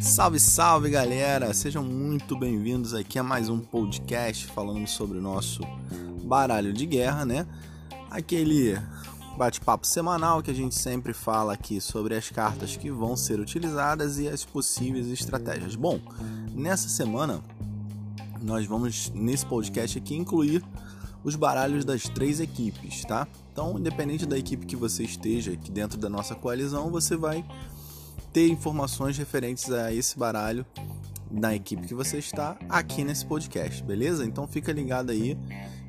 Salve, salve galera! Sejam muito bem-vindos aqui a mais um podcast falando sobre o nosso baralho de guerra, né? Aquele bate-papo semanal que a gente sempre fala aqui sobre as cartas que vão ser utilizadas e as possíveis estratégias. Bom, nessa semana nós vamos nesse podcast aqui incluir os baralhos das três equipes, tá? Então, independente da equipe que você esteja aqui dentro da nossa coalizão, você vai ter informações referentes a esse baralho na equipe que você está aqui nesse podcast, beleza? Então fica ligado aí,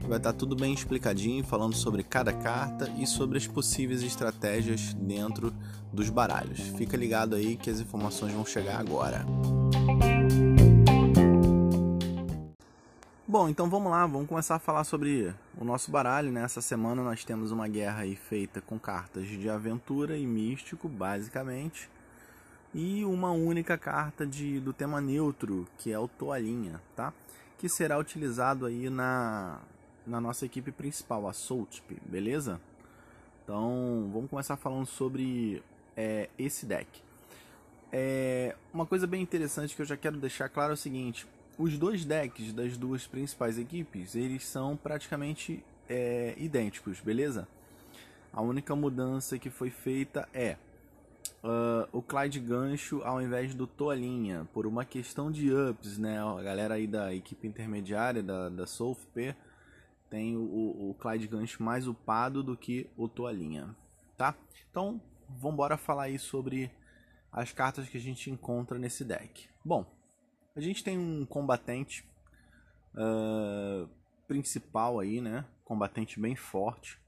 vai estar tudo bem explicadinho, falando sobre cada carta e sobre as possíveis estratégias dentro dos baralhos. Fica ligado aí que as informações vão chegar agora. Bom, então vamos lá, vamos começar a falar sobre o nosso baralho. Nessa né? semana nós temos uma guerra aí feita com cartas de aventura e místico, basicamente e uma única carta de, do tema neutro, que é o Toalhinha, tá? Que será utilizado aí na, na nossa equipe principal, a Soultip, beleza? Então, vamos começar falando sobre é, esse deck. É, uma coisa bem interessante que eu já quero deixar claro é o seguinte: os dois decks das duas principais equipes, eles são praticamente é, idênticos, beleza? A única mudança que foi feita é uh, o Clyde Gancho ao invés do Toalhinha, por uma questão de ups, né? A galera aí da equipe intermediária da, da SoulFP tem o, o Clyde Gancho mais upado do que o Toalhinha, tá? Então, vamos falar aí sobre as cartas que a gente encontra nesse deck. Bom, a gente tem um combatente uh, principal aí, né? Combatente bem forte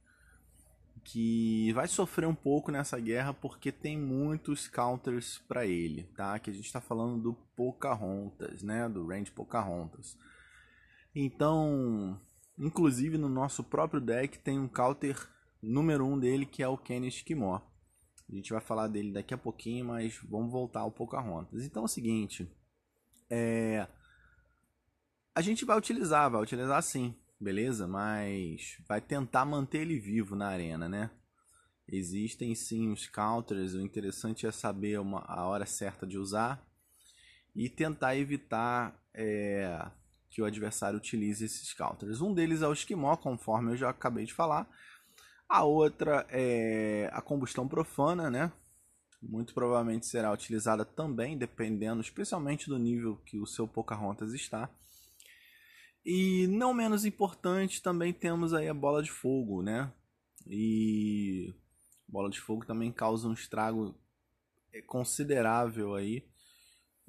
que vai sofrer um pouco nessa guerra porque tem muitos counters para ele, tá? Que a gente está falando do Pocahontas, né? Do range Pocahontas. Então, inclusive no nosso próprio deck tem um counter número um dele que é o Kenneth Kimor. A gente vai falar dele daqui a pouquinho, mas vamos voltar ao Pocahontas. Então é o seguinte, é... a gente vai utilizar, vai utilizar sim, beleza? Mas vai tentar manter ele vivo na arena, né? Existem sim os counters, o interessante é saber uma, a hora certa de usar e tentar evitar é, que o adversário utilize esses counters. Um deles é o esquimó, conforme eu já acabei de falar. A outra é a combustão profana, né? Muito provavelmente será utilizada também, dependendo, especialmente do nível que o seu Pocahontas está. E não menos importante, também temos aí a bola de fogo, né? E bola de fogo também causa um estrago é, considerável aí,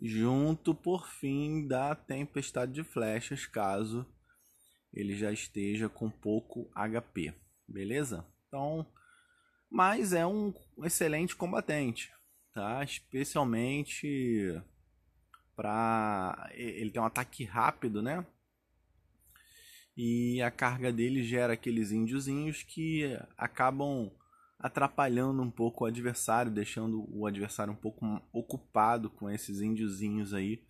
junto por fim da tempestade de flechas, caso ele já esteja com pouco HP, beleza? Então, mas é um excelente combatente, tá? Especialmente para ele tem um ataque rápido, né? e a carga dele gera aqueles índiozinhos que acabam atrapalhando um pouco o adversário, deixando o adversário um pouco ocupado com esses índiozinhos aí,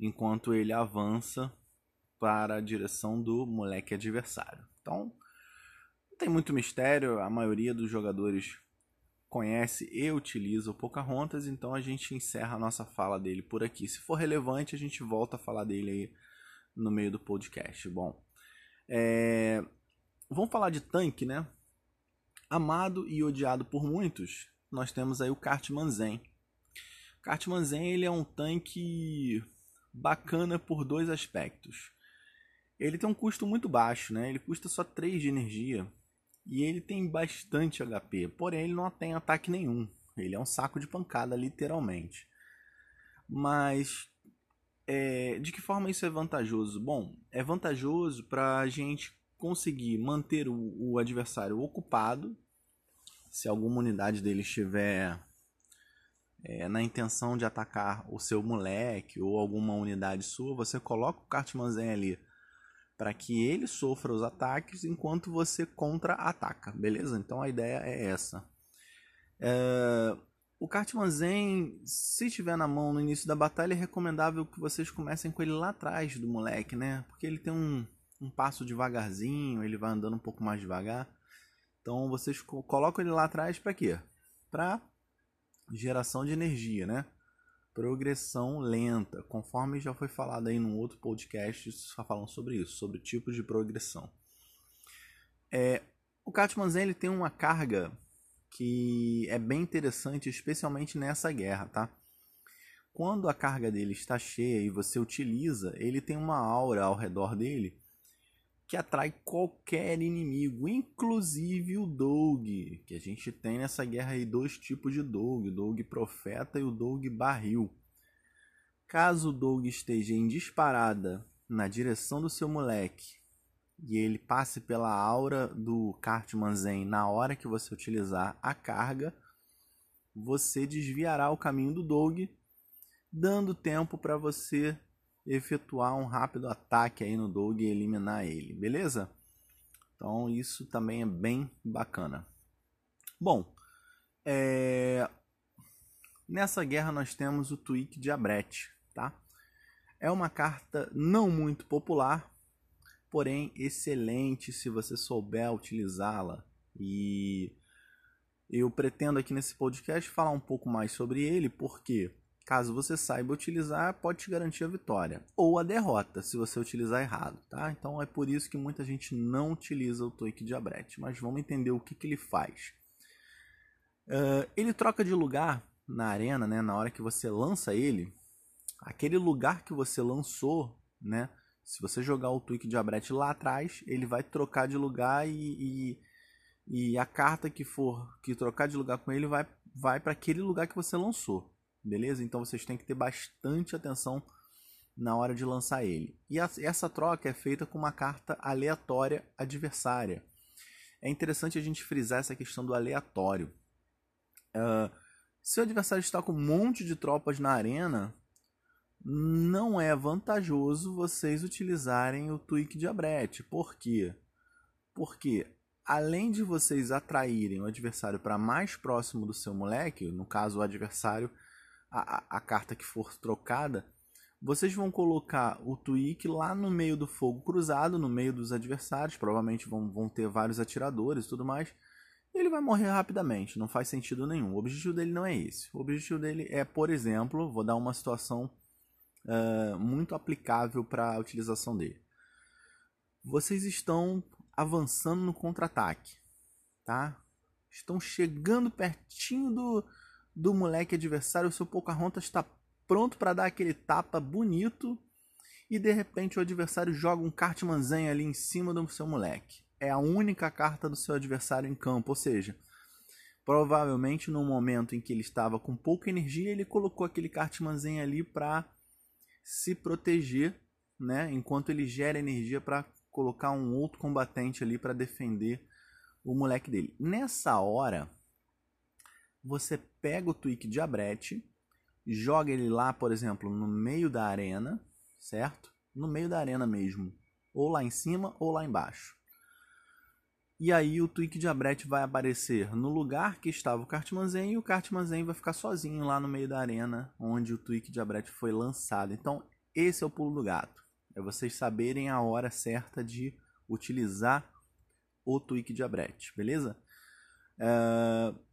enquanto ele avança para a direção do moleque adversário. Então, não tem muito mistério, a maioria dos jogadores conhece e utiliza o Pocahontas, então a gente encerra a nossa fala dele por aqui. Se for relevante, a gente volta a falar dele aí no meio do podcast. Bom, é... Vamos falar de tanque, né? Amado e odiado por muitos, nós temos aí o Cartman Zen. O Cartman Zen ele é um tanque bacana por dois aspectos. Ele tem um custo muito baixo, né? Ele custa só 3 de energia e ele tem bastante HP, porém ele não tem ataque nenhum. Ele é um saco de pancada, literalmente. Mas é, de que forma isso é vantajoso? Bom, é vantajoso para a gente conseguir manter o, o, adversário ocupado. Se alguma unidade dele estiver é, na intenção de atacar o seu moleque ou alguma unidade sua, você coloca o Cartmanzen ali para que ele sofra os ataques enquanto você contra-ataca, beleza? Então a ideia é essa. É, o Cartman Zen, se estiver na mão no início da batalha, é recomendável que vocês comecem com ele lá atrás do moleque, né? Porque ele tem um, um passo devagarzinho, ele vai andando um pouco mais devagar. Então vocês colocam ele lá atrás para quê? Para geração de energia, né? Progressão lenta, conforme já foi falado aí num outro podcast falando sobre isso, sobre tipos de progressão. É, o Catman ele tem uma carga que é bem interessante, especialmente nessa guerra, tá? Quando a carga dele está cheia e você utiliza, ele tem uma aura ao redor dele que atrai qualquer inimigo, inclusive o Doug, que a gente tem nessa guerra aí dois tipos de Doug, o Doug Profeta e o Doug Barril. Caso o Doug esteja em disparada na direção do seu moleque e ele passe pela aura do Cartman Zen na hora que você utilizar a carga, você desviará o caminho do Doug, dando tempo para você efetuar um rápido ataque aí no Doug e eliminar ele, beleza? Então isso também é bem bacana. Bom, é... nessa guerra nós temos o Tweak de Abrete, tá? É uma carta não muito popular, porém excelente se você souber utilizá-la. E eu pretendo aqui nesse podcast falar um pouco mais sobre ele, porque caso você saiba utilizar, pode te garantir a vitória ou a derrota se você utilizar errado, tá? Então é por isso que muita gente não utiliza o Toik Diabrete, mas vamos entender o que, que ele faz. Uh, ele troca de lugar na arena, né? Na hora que você lança ele, aquele lugar que você lançou, né? Se você jogar o Twig de Abrete lá atrás, ele vai trocar de lugar e, e, e, a carta que for que trocar de lugar com ele vai, vai para aquele lugar que você lançou. Beleza? Então vocês têm que ter bastante atenção na hora de lançar ele. E essa troca é feita com uma carta aleatória adversária. É interessante a gente frisar essa questão do aleatório. Uh, se o adversário está com um monte de tropas na arena, não é vantajoso vocês utilizarem o tweak de Abret. Por quê? Porque além de vocês atraírem o adversário para mais próximo do seu moleque, no caso o adversário, a, a, carta que for trocada, vocês vão colocar o tweak lá no meio do fogo cruzado, no meio dos adversários, provavelmente vão, vão ter vários atiradores e tudo mais. Ele vai morrer rapidamente, não faz sentido nenhum. O objetivo dele não é esse. O objetivo dele é, por exemplo, vou dar uma situação uh, muito aplicável para a utilização dele. Vocês estão avançando no contra-ataque, tá? Estão chegando pertinho do, do moleque adversário, o seu Pocahontas está pronto para dar aquele tapa bonito e de repente o adversário joga um Cartmanzen ali em cima do seu moleque. É a única carta do seu adversário em campo, ou seja, provavelmente no momento em que ele estava com pouca energia, ele colocou aquele Cartmanzen ali para se proteger, né, enquanto ele gera energia para colocar um outro combatente ali para defender o moleque dele. Nessa hora, você pega o Tweak de Abrete, joga ele lá, por exemplo, no meio da arena, certo? No meio da arena mesmo, ou lá em cima ou lá embaixo. E aí o Tweak de Abrete vai aparecer no lugar que estava o Cartmanzen e o Cartmanzen vai ficar sozinho lá no meio da arena onde o Tweak de Abrete foi lançado. Então esse é o pulo do gato. É vocês saberem a hora certa de utilizar o Tweak de Abrete, beleza? Uh,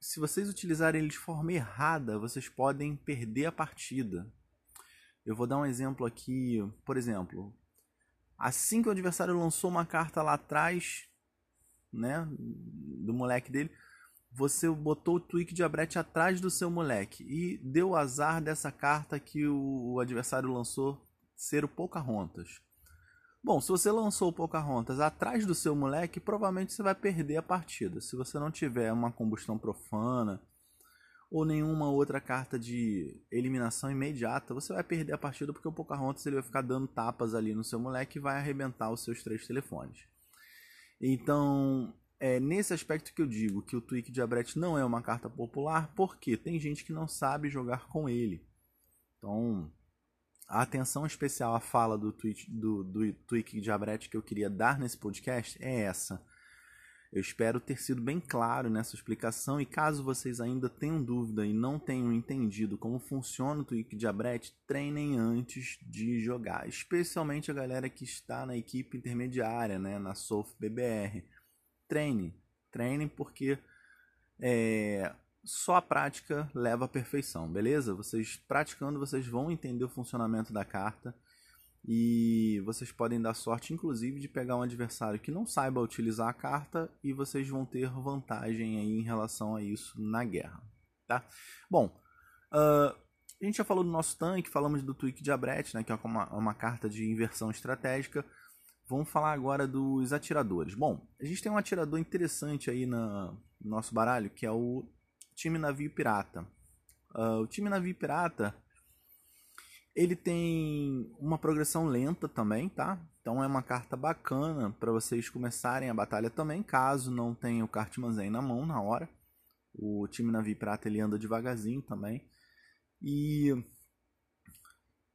se vocês utilizarem ele de forma errada, vocês podem perder a partida. Eu vou dar um exemplo aqui, por exemplo, assim que o adversário lançou uma carta lá atrás, né, do moleque dele, você botou o tweak de Abrete atrás do seu moleque e deu azar dessa carta que o, o adversário lançou ser o Pocahontas. Bom, se você lançou o Pocahontas atrás do seu moleque, provavelmente você vai perder a partida. Se você não tiver uma combustão profana ou nenhuma outra carta de eliminação imediata, você vai perder a partida porque o Pocahontas ele vai ficar dando tapas ali no seu moleque e vai arrebentar os seus três telefones. Então, é nesse aspecto que eu digo que o Tweak de Abret não é uma carta popular, porque tem gente que não sabe jogar com ele. Então, a atenção especial à fala do, tweet, do, do Tweak de Abret que eu queria dar nesse podcast é essa. Eu espero ter sido bem claro nessa explicação e caso vocês ainda tenham dúvida e não tenham entendido como funciona o Tweak de Abret, treinem antes de jogar, especialmente a galera que está na equipe intermediária, né, na SOF BBR. Treine, treinem porque é, só a prática leva à perfeição, beleza? Vocês praticando, vocês vão entender o funcionamento da carta e vocês podem dar sorte, inclusive, de pegar um adversário que não saiba utilizar a carta e vocês vão ter vantagem aí em relação a isso na guerra, tá? Bom, uh, a gente já falou do nosso tanque, falamos do Tweak de Abret, né, que é uma, uma carta de inversão estratégica. Vamos falar agora dos atiradores. Bom, a gente tem um atirador interessante aí na, no nosso baralho, que é o time navio pirata. Uh, o time navio pirata ele tem uma progressão lenta também, tá? Então é uma carta bacana para vocês começarem a batalha também, caso não tenha o Cartmanzen na mão na hora. O time navio pirata ele anda devagarzinho também. E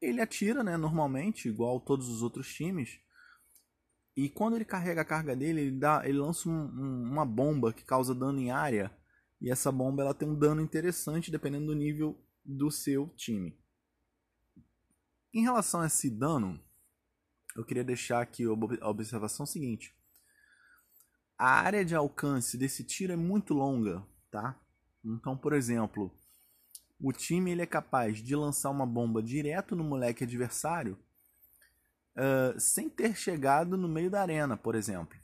ele atira, né, normalmente, igual todos os outros times. E quando ele carrega a carga dele, ele, dá, ele lança um, um, uma bomba que causa dano em área. E essa bomba ela tem um dano interessante dependendo do nível do seu time. Em relação a esse dano, eu queria deixar aqui a observação seguinte. A área de alcance desse tiro é muito longa, tá? Então, por exemplo, o time ele é capaz de lançar uma bomba direto no moleque adversário uh, sem ter chegado no meio da arena, por exemplo.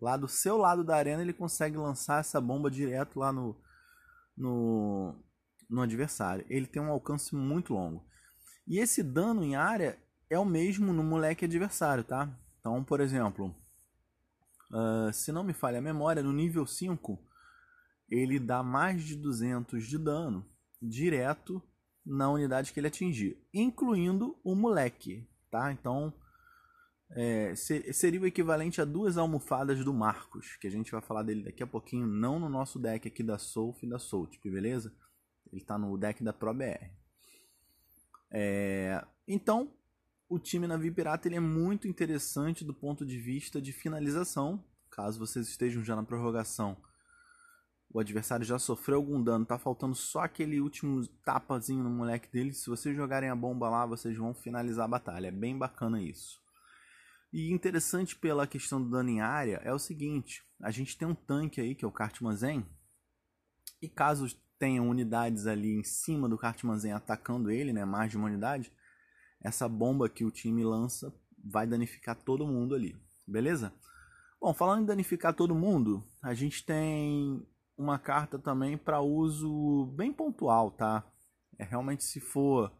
Lá do seu lado da arena ele consegue lançar essa bomba direto lá no, no, no adversário. Ele tem um alcance muito longo. E esse dano em área é o mesmo no moleque adversário, tá? Então, por exemplo, uh, se não me falha a memória, no nível 5 ele dá mais de 200 de dano direto na unidade que ele atingir, incluindo o moleque, tá? Então, é, seria o equivalente a duas almofadas do Marcos, que a gente vai falar dele daqui a pouquinho, não no nosso deck aqui da Soulf e da Soultip, beleza? Ele está no deck da ProBR. É, então, o time Navi Pirata ele é muito interessante do ponto de vista de finalização. Caso vocês estejam já na prorrogação, o adversário já sofreu algum dano, tá faltando só aquele último tapazinho no moleque dele. Se vocês jogarem a bomba lá, vocês vão finalizar a batalha. É bem bacana isso. E interessante pela questão do dano em área é o seguinte: a gente tem um tanque aí que é o Cartmanzen, e caso tenham unidades ali em cima do Cartmanzen atacando ele, né, mais de uma unidade, essa bomba que o time lança vai danificar todo mundo ali, beleza? Bom, falando em danificar todo mundo, a gente tem uma carta também para uso bem pontual, tá? É realmente se for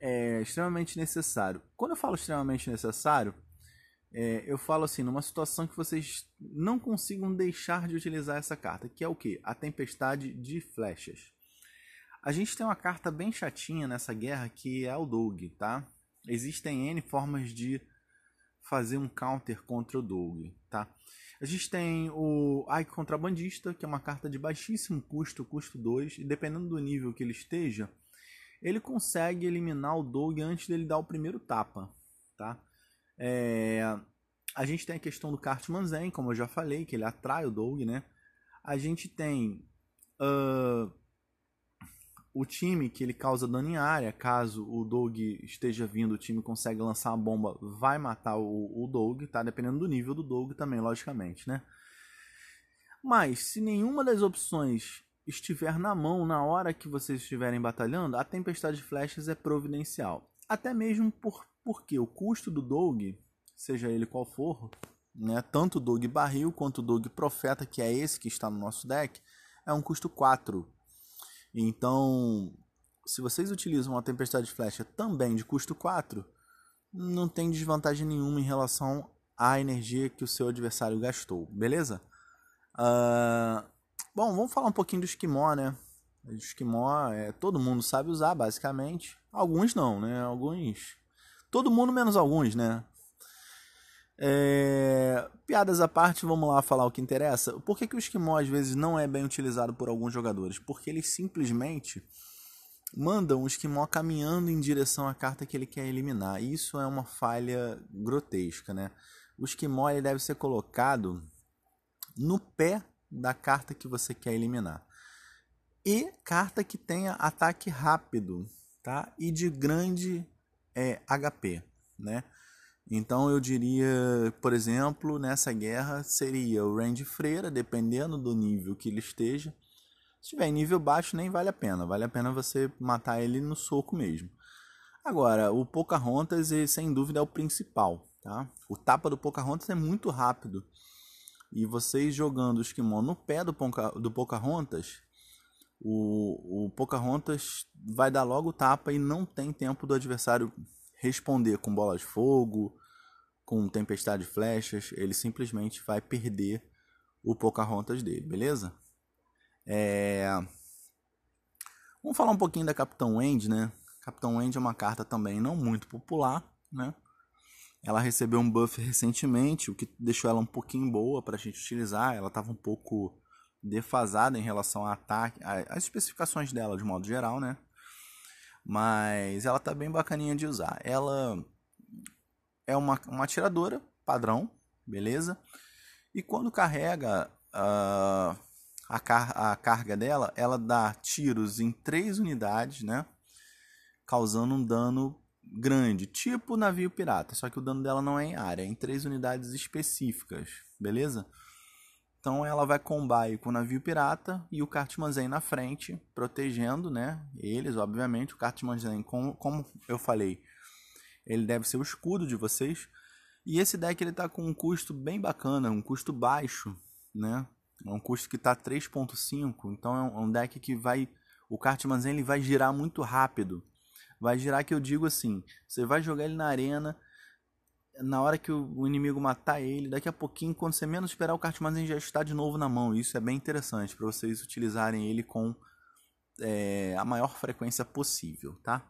é, extremamente necessário. Quando eu falo extremamente necessário, é, eu falo assim, numa situação que vocês não consigam deixar de utilizar essa carta, que é o que? A Tempestade de Flechas. A gente tem uma carta bem chatinha nessa guerra que é o Doug, tá? Existem N formas de fazer um counter contra o Doug, tá? A gente tem o Ike Contrabandista, que é uma carta de baixíssimo custo, custo 2, e dependendo do nível que ele esteja, ele consegue eliminar o Doug antes dele dar o primeiro tapa, tá? É, a gente tem a questão do Cartman Zen, como eu já falei, que ele atrai o Doug, né? A gente tem uh, o time que ele causa dano em área. Caso o Doug esteja vindo, o time consegue lançar a bomba, vai matar o, o Doug, tá? Dependendo do nível do Doug também, logicamente, né? Mas se nenhuma das opções estiver na mão na hora que vocês estiverem batalhando, a tempestade de flechas é providencial. Até mesmo por porque o custo do Doug, seja ele qual for, né, tanto o Doug Barril quanto o Doug Profeta, que é esse que está no nosso deck, é um custo 4. Então, se vocês utilizam a Tempestade de Flecha também de custo 4, não tem desvantagem nenhuma em relação à energia que o seu adversário gastou, beleza? Uh, bom, vamos falar um pouquinho do Esquimó, né? O Esquimó, é, todo mundo sabe usar, basicamente. Alguns não, né? Alguns Todo mundo menos alguns, né? É... Piadas à parte, vamos lá falar o que interessa. Por que, que o esquimó às vezes não é bem utilizado por alguns jogadores? Porque eles simplesmente mandam o esquimó caminhando em direção à carta que ele quer eliminar. Isso é uma falha grotesca, né? O esquimó ele deve ser colocado no pé da carta que você quer eliminar. E carta que tenha ataque rápido, tá? E de grande é HP, né? Então eu diria, por exemplo, nessa guerra seria o Randy Freira, dependendo do nível que ele esteja, Se tiver nível baixo, nem vale a pena. Vale a pena você matar ele no soco mesmo. Agora, o Pocahontas, sem dúvida, é o principal. Tá? O tapa do Pocahontas é muito rápido. E vocês jogando o Esquimó no pé do, Ponca, do Pocahontas, o, o Pocahontas vai dar logo tapa e não tem tempo do adversário responder com bola de fogo, com tempestade de flechas. Ele simplesmente vai perder o Pocahontas dele, beleza? É... Vamos falar um pouquinho da Capitão Wendy, né? Capitão Wendy é uma carta também não muito popular, né? Ela recebeu um buff recentemente, o que deixou ela um pouquinho boa para a gente utilizar. Ela estava um pouco defasada em relação ao ataque, as especificações dela de modo geral, né? Mas ela tá bem bacaninha de usar. Ela é uma, uma atiradora padrão, beleza? E quando carrega uh, a, car a carga dela, ela dá tiros em três unidades, né? Causando um dano grande, tipo navio pirata, só que o dano dela não é em área, é em três unidades específicas, beleza? Então ela vai combar com o navio pirata e o Cartmanzen na frente, protegendo, né? Eles, obviamente, o Cartmanzen, como, como eu falei, ele deve ser o escudo de vocês. E esse deck ele tá com um custo bem bacana, um custo baixo, né? É um custo que tá 3.5, então é um deck que vai o Cartmanzen ele vai girar muito rápido. Vai girar que eu digo assim, você vai jogar ele na arena, na hora que o inimigo matar ele, daqui a pouquinho, quando você menos esperar, o Cartmanzen já está de novo na mão. Isso é bem interessante para vocês utilizarem ele com é, a maior frequência possível, tá?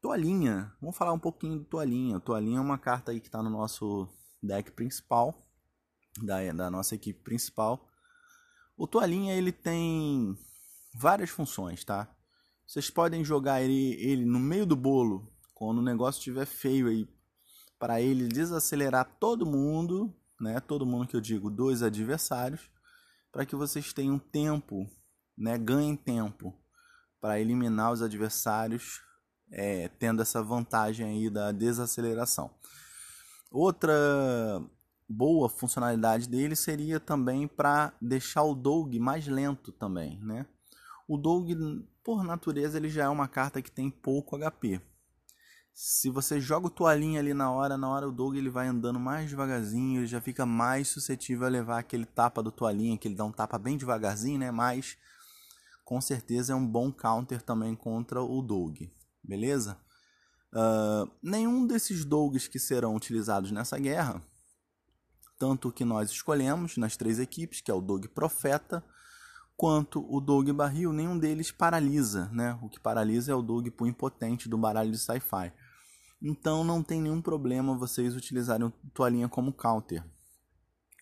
Toalhinha, vamos falar um pouquinho do Toalhinha. Toalhinha é uma carta aí que está no nosso deck principal, da, da nossa equipe principal. O Toalhinha ele tem várias funções, tá? Vocês podem jogar ele, ele no meio do bolo, quando o negócio estiver feio aí, para ele desacelerar todo mundo, né? Todo mundo que eu digo, dois adversários, para que vocês tenham tempo, né? Ganhem tempo para eliminar os adversários é, tendo essa vantagem aí da desaceleração. Outra boa funcionalidade dele seria também para deixar o Dog mais lento também, né? O Dog, por natureza, ele já é uma carta que tem pouco HP. Se você joga o toalhinha ali na hora, na hora o Dog ele vai andando mais devagarzinho, ele já fica mais suscetível a levar aquele tapa do toalhinha, que ele dá um tapa bem devagarzinho, né? Mas com certeza é um bom counter também contra o Dog beleza? Uh, nenhum desses dogs que serão utilizados nessa guerra, tanto o que nós escolhemos nas três equipes, que é o dog profeta, quanto o dog barril, nenhum deles paralisa, né? O que paralisa é o dog punho potente do baralho de sci-fi. Então não tem nenhum problema vocês utilizarem toalhinha como counter.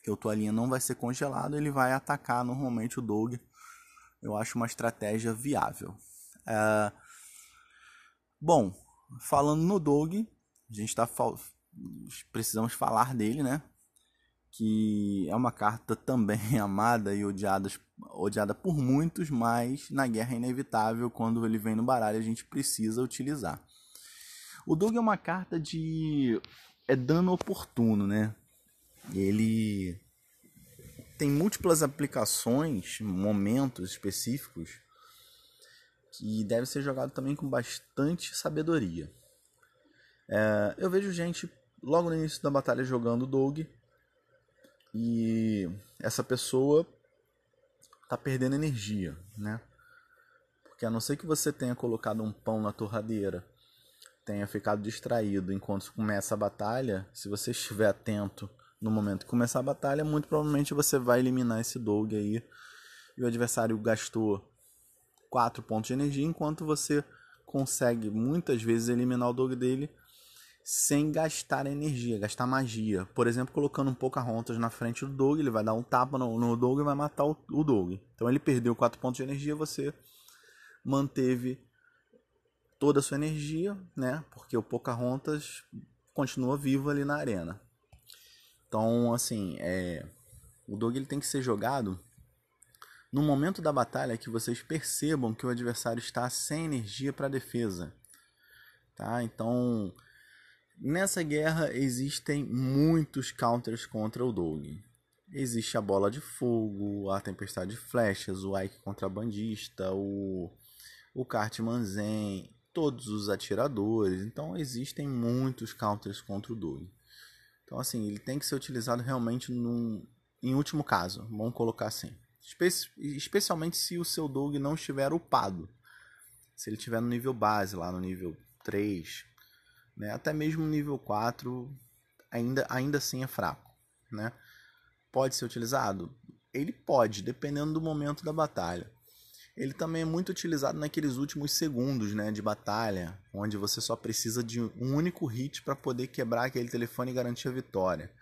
Que o toalhinha não vai ser congelado, ele vai atacar normalmente o dog. Eu acho uma estratégia viável. Uh, Bom, falando no Doug, a gente tá precisamos falar dele, né? Que é uma carta também amada e odiada, odiada por muitos, mas na guerra é inevitável, quando ele vem no baralho, a gente precisa utilizar. O Doug é uma carta de. é dano oportuno, né? Ele tem múltiplas aplicações, momentos específicos que deve ser jogado também com bastante sabedoria. É, eu vejo gente logo no início da batalha jogando Dog e essa pessoa está perdendo energia, né? Porque a não ser que você tenha colocado um pão na torradeira, tenha ficado distraído enquanto começa a batalha, se você estiver atento no momento que começar a batalha, muito provavelmente você vai eliminar esse Dog aí. E o adversário gastou 4 pontos de energia, enquanto você consegue muitas vezes eliminar o dog dele sem gastar energia, gastar magia. Por exemplo, colocando um Pocahontas na frente do dog, ele vai dar um tapa no, no dog e vai matar o, o dog. Então ele perdeu 4 pontos de energia, você manteve toda a sua energia, né? Porque o Pocahontas continua vivo ali na arena. Então, assim, é... o dog ele tem que ser jogado no momento da batalha que vocês percebam que o adversário está sem energia para defesa. Tá? Então, nessa guerra existem muitos counters contra o Dog. existe a bola de fogo, a tempestade de flechas, o Ike contrabandista, o, o Cartman Zen, todos os atiradores. Então existem muitos counters contra o Doug. Então assim, ele tem que ser utilizado realmente num, em último caso, vamos colocar assim. Espe especialmente se o seu Doug não estiver upado. Se ele estiver no nível base, lá no nível 3, né? até mesmo nível 4, ainda, ainda assim é fraco. Né? Pode ser utilizado? Ele pode, dependendo do momento da batalha. Ele também é muito utilizado naqueles últimos segundos né, de batalha, onde você só precisa de um único hit para poder quebrar aquele telefone e garantir a vitória.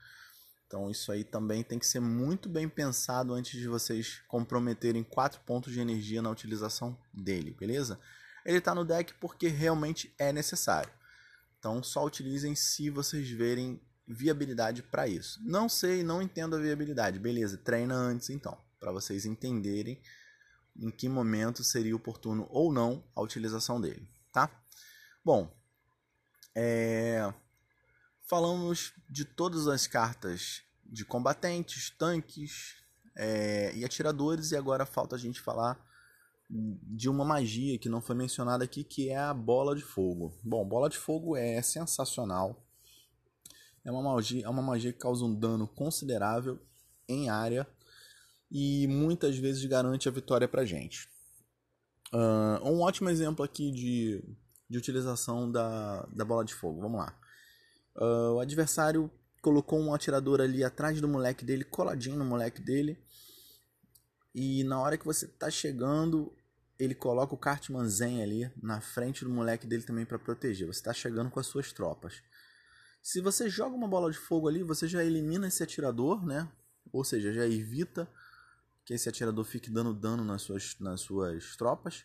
Então isso aí também tem que ser muito bem pensado antes de vocês comprometerem 4 pontos de energia na utilização dele, beleza? Ele está no deck porque realmente é necessário. Então só utilizem se vocês verem viabilidade para isso. Não sei, não entendo a viabilidade. Beleza, treina antes então, para vocês entenderem em que momento seria oportuno ou não a utilização dele, tá? Bom, é... falamos de todas as cartas de combatentes, tanques é... e atiradores e agora falta a gente falar de uma magia que não foi mencionada aqui, que é a bola de fogo. Bom, bola de fogo é sensacional é uma magia, é uma magia que causa um dano considerável em área e muitas vezes garante a vitória pra gente. Uh, um ótimo exemplo aqui de, de utilização da, da bola de fogo. Vamos lá. Uh, o adversário colocou um atirador ali atrás do moleque dele, coladinho no moleque dele. E na hora que você tá chegando, ele coloca o Cartman Zen ali na frente do moleque dele também para proteger. Você está chegando com as suas tropas. Se você joga uma bola de fogo ali, você já elimina esse atirador, né? Ou seja, já evita que esse atirador fique dando dano nas suas, nas suas tropas.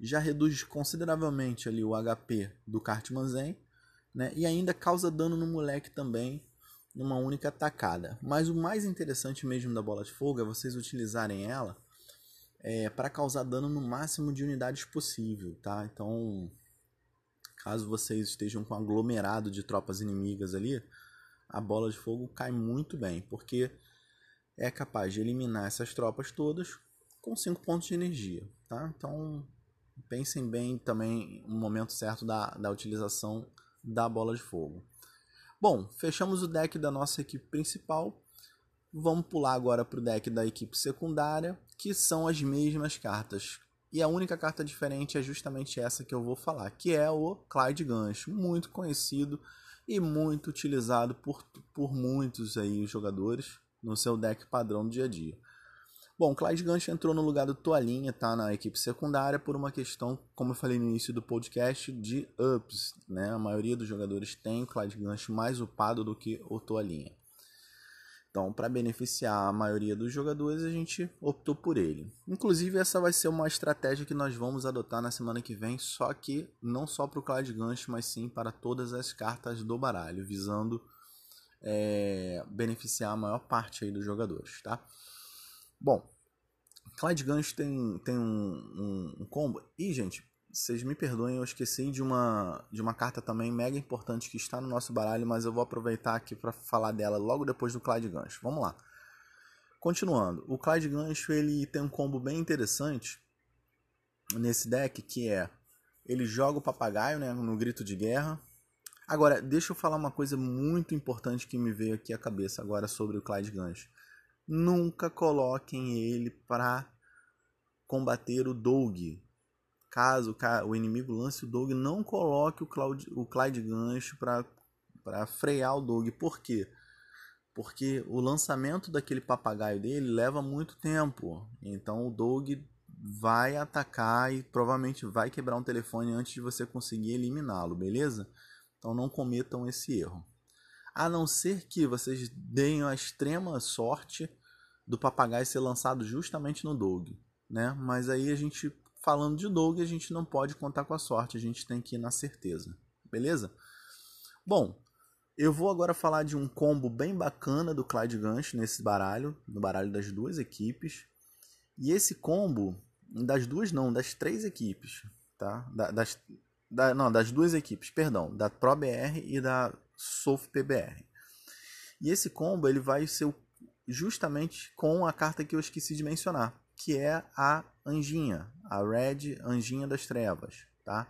Já reduz consideravelmente ali o HP do Cartman Zen, né? E ainda causa dano no moleque também numa única tacada. Mas o mais interessante mesmo da bola de fogo é vocês utilizarem ela é, para causar dano no máximo de unidades possível, tá? Então caso vocês estejam com um aglomerado de tropas inimigas ali, a bola de fogo cai muito bem, porque é capaz de eliminar essas tropas todas com 5 pontos de energia. Tá? Então pensem bem também no momento certo da, da utilização da bola de fogo. Bom, fechamos o deck da nossa equipe principal. Vamos pular agora para o deck da equipe secundária, que são as mesmas cartas e a única carta diferente é justamente essa que eu vou falar, que é o Clyde Gancho, muito conhecido e muito utilizado por, por muitos aí jogadores no seu deck padrão do dia a dia. Bom, Clyde Gancho entrou no lugar do Toalhinha, tá na equipe secundária por uma questão, como eu falei no início do podcast, de ups, né? A maioria dos jogadores tem Clyde Gancho mais upado do que o Toalhinha. Então, para beneficiar a maioria dos jogadores, a gente optou por ele. Inclusive, essa vai ser uma estratégia que nós vamos adotar na semana que vem, só que não só para o Clyde Gancho, mas sim para todas as cartas do baralho, visando é, beneficiar a maior parte aí dos jogadores, tá? Bom, Clyde Gancho tem, tem um, um, um combo. E, gente, vocês me perdoem, eu esqueci de uma, de uma carta também mega importante que está no nosso baralho, mas eu vou aproveitar aqui para falar dela logo depois do Clyde Gancho. Vamos lá. Continuando, o Clyde Gancho ele tem um combo bem interessante nesse deck, que é ele joga o papagaio né, no grito de guerra. Agora, deixa eu falar uma coisa muito importante que me veio aqui à cabeça agora sobre o Clyde Gancho. Nunca coloquem ele para combater o Doug, caso o inimigo lance o Doug, não coloque o, Cloud, o Clyde gancho para frear o Doug. Por quê? Porque o lançamento daquele papagaio dele leva muito tempo. Então o Doug vai atacar e provavelmente vai quebrar um telefone antes de você conseguir eliminá-lo, beleza? Então não cometam esse erro. A não ser que vocês deem a extrema sorte do papagaio ser lançado justamente no Doug, né? Mas aí a gente falando de Doug, a gente não pode contar com a sorte, a gente tem que ir na certeza, beleza? Bom, eu vou agora falar de um combo bem bacana do Clyde Gancho nesse baralho, no baralho das duas equipes. E esse combo, das duas não, das três equipes, tá? Da, das, da, não, das duas equipes, perdão, da ProBR e da SOF PBR. E esse combo ele vai ser justamente com a carta que eu esqueci de mencionar, que é a Anjinha, a Red Anjinha das Trevas, tá?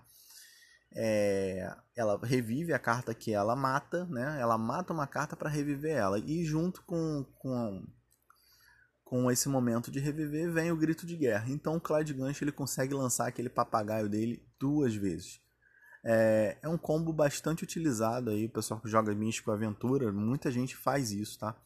É, ela revive a carta que ela mata, né? Ela mata uma carta para reviver ela. E junto com, com, com esse momento de reviver vem o grito de guerra. Então o Clyde Gancho ele consegue lançar aquele papagaio dele duas vezes. É, é um combo bastante utilizado aí, o pessoal que joga Místico Aventura, muita gente faz isso, tá?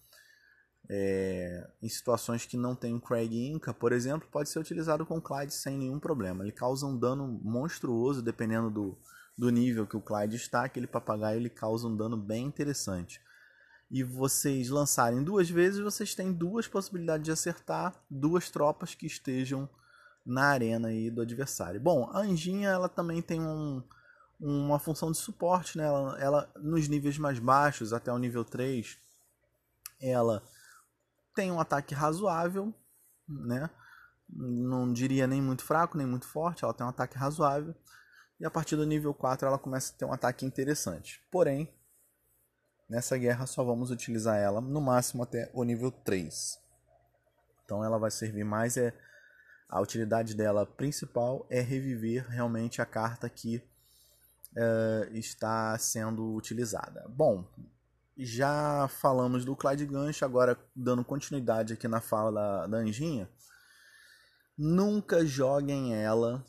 É, em situações que não tem um Craig Inca, por exemplo, pode ser utilizado com Clyde sem nenhum problema. Ele causa um dano monstruoso, dependendo do, do nível que o Clyde está, aquele papagaio ele causa um dano bem interessante. E vocês lançarem duas vezes, vocês têm duas possibilidades de acertar duas tropas que estejam na arena aí do adversário. Bom, a Anjinha ela também tem um, uma função de suporte, né? Ela, ela, nos níveis mais baixos, até o nível 3, ela tem um ataque razoável, né? Não diria nem muito fraco, nem muito forte, ela tem um ataque razoável. E a partir do nível 4 ela começa a ter um ataque interessante. Porém, nessa guerra só vamos utilizar ela no máximo até o nível 3. Então ela vai servir mais é a utilidade dela principal é reviver realmente a carta que uh, está sendo utilizada. Bom, já falamos do Clyde Gancho, agora dando continuidade aqui na fala da, da Anjinha. Nunca joguem ela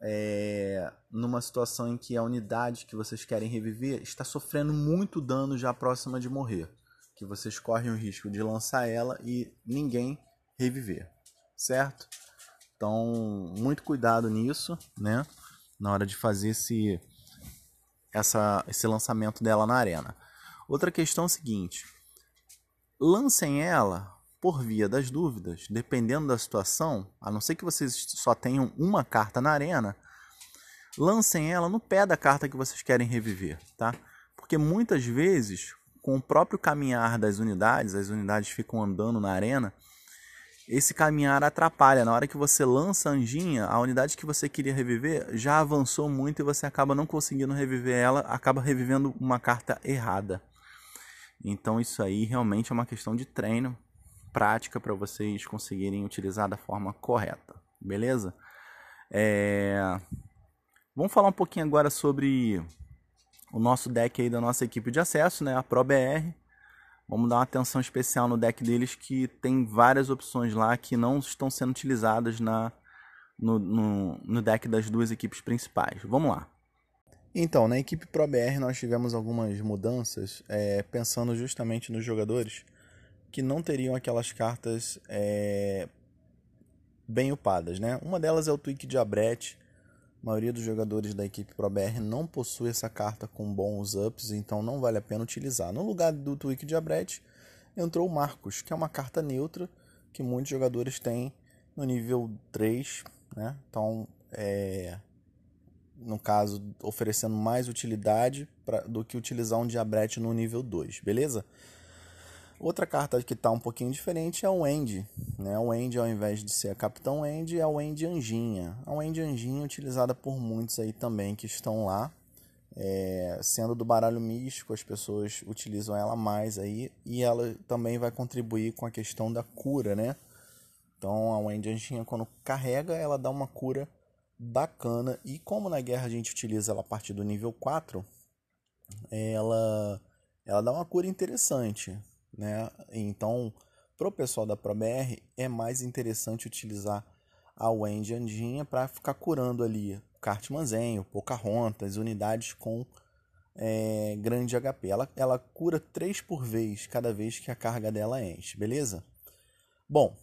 é, numa situação em que a unidade que vocês querem reviver está sofrendo muito dano já próxima de morrer. Que vocês correm o risco de lançar ela e ninguém reviver, certo? Então, muito cuidado nisso, né? Na hora de fazer esse, essa, esse lançamento dela na arena. Outra questão é a seguinte: lancem ela por via das dúvidas, dependendo da situação, a não ser que vocês só tenham uma carta na arena, lancem ela no pé da carta que vocês querem reviver, tá? Porque muitas vezes, com o próprio caminhar das unidades, as unidades ficam andando na arena, esse caminhar atrapalha. Na hora que você lança a anjinha, a unidade que você queria reviver já avançou muito e você acaba não conseguindo reviver ela, acaba revivendo uma carta errada. Então isso aí realmente é uma questão de treino, prática para vocês conseguirem utilizar da forma correta, beleza? É... Vamos falar um pouquinho agora sobre o nosso deck aí da nossa equipe de acesso, né? A ProBR. Vamos dar uma atenção especial no deck deles que tem várias opções lá que não estão sendo utilizadas na, no, no, no deck das duas equipes principais. Vamos lá. Então, na equipe ProBR nós tivemos algumas mudanças, é, pensando justamente nos jogadores que não teriam aquelas cartas é, bem upadas. Né? Uma delas é o Twig de Abrete. A maioria dos jogadores da equipe ProBR não possui essa carta com bons ups, então não vale a pena utilizar. No lugar do Twig de Abrete, entrou o Marcos, que é uma carta neutra que muitos jogadores têm no nível 3. Né? Então, é, no caso, oferecendo mais utilidade pra, do que utilizar um Diabrete no nível 2, beleza? Outra carta que está um pouquinho diferente é o Wendy. Né? O Wendy, ao invés de ser a Capitão Wendy, é o Wendy Anjinha. A Wendy Anjinha utilizada por muitos aí também que estão lá. É, sendo do baralho místico, as pessoas utilizam ela mais aí. E ela também vai contribuir com a questão da cura, né? Então a Wendy Anjinha, quando carrega, ela dá uma cura bacana. E como na guerra a gente utiliza ela a partir do nível 4, ela, ela dá uma cura interessante. Né? Então, para o pessoal da ProBR, é mais interessante utilizar a Wendy Andinha para ficar curando ali Cartmanzenho, Pocahontas, unidades com é, grande HP. Ela, ela cura 3 por vez cada vez que a carga dela enche, beleza? Bom,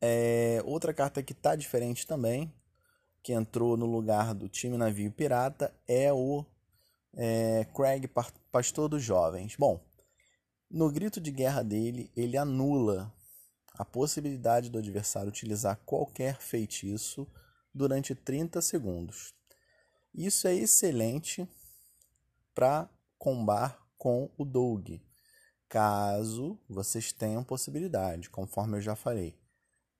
é, outra carta que está diferente também que entrou no lugar do time navio pirata é o é, Craig Pastor dos Jovens. Bom, no grito de guerra dele, ele anula a possibilidade do adversário utilizar qualquer feitiço durante 30 segundos. Isso é excelente para combar com o Doug, caso vocês tenham possibilidade, conforme eu já falei.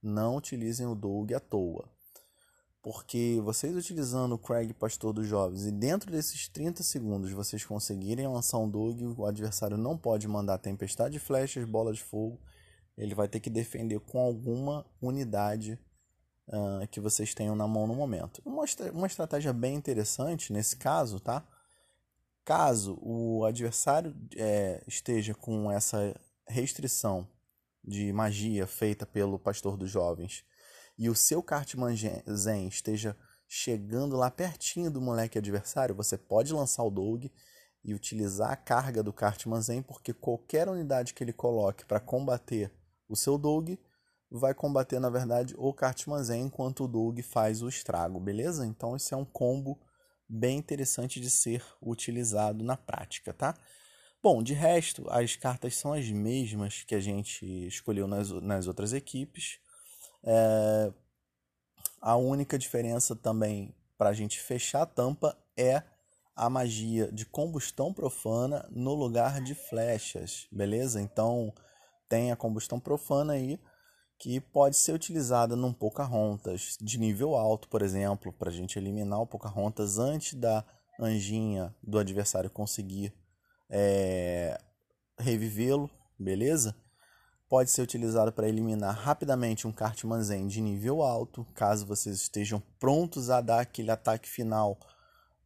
Não utilizem o Doug à toa. Porque vocês utilizando o Craig Pastor dos Jovens e dentro desses 30 segundos vocês conseguirem lançar um Doug, o adversário não pode mandar tempestade de flechas, bola de fogo ele vai ter que defender com alguma unidade uh, que vocês tenham na mão no momento. Uma, uma estratégia bem interessante nesse caso, tá? Caso o adversário é, esteja com essa restrição de magia feita pelo pastor dos jovens e o seu Cartman Zen esteja chegando lá pertinho do moleque adversário, você pode lançar o Dog e utilizar a carga do Cartman Zen, porque qualquer unidade que ele coloque para combater o seu Dog vai combater, na verdade, o Cartman Zen enquanto o Dog faz o estrago, beleza? Então esse é um combo bem interessante de ser utilizado na prática, tá? Bom, de resto, as cartas são as mesmas que a gente escolheu nas, nas outras equipes. É, a única diferença também para a gente fechar a tampa é a magia de combustão profana no lugar de flechas, beleza? Então tem a combustão profana aí que pode ser utilizada num Pocahontas de nível alto, por exemplo, para a gente eliminar o Pocahontas antes da anjinha do adversário conseguir é, revivê-lo, beleza? Pode ser utilizado para eliminar rapidamente um Cartman Zen de nível alto, caso vocês estejam prontos a dar aquele ataque final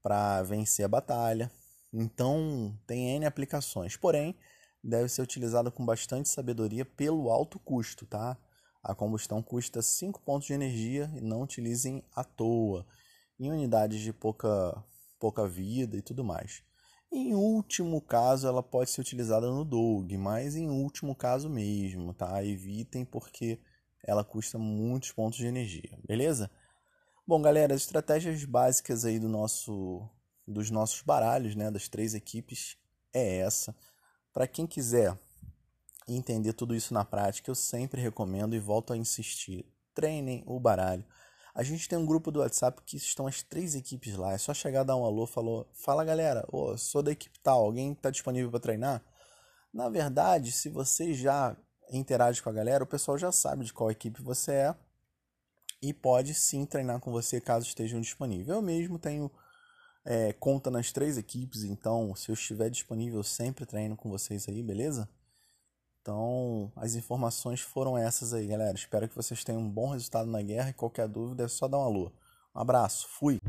para vencer a batalha. Então, tem N aplicações, porém, deve ser utilizado com bastante sabedoria pelo alto custo, tá? A combustão custa 5 pontos de energia e não utilizem à toa, em unidades de pouca, pouca vida e tudo mais. Em último caso, ela pode ser utilizada no Dog, mas em último caso mesmo, tá? Evitem porque ela custa muitos pontos de energia, beleza? Bom, galera, as estratégias básicas aí do nosso, dos nossos baralhos, né, das três equipes, é essa. Para quem quiser entender tudo isso na prática, eu sempre recomendo e volto a insistir. Treinem o baralho. A gente tem um grupo do WhatsApp que estão as três equipes lá. É só chegar, dar um alô, falou: Fala galera, oh, sou da equipe tal, alguém está disponível para treinar? Na verdade, se você já interage com a galera, o pessoal já sabe de qual equipe você é e pode sim treinar com você caso estejam disponível. Eu mesmo tenho é, conta nas três equipes, então se eu estiver disponível, sempre treino com vocês aí, beleza? Então, as informações foram essas aí, galera. Espero que vocês tenham um bom resultado na guerra e qualquer dúvida é só dar um alô. Um abraço, fui!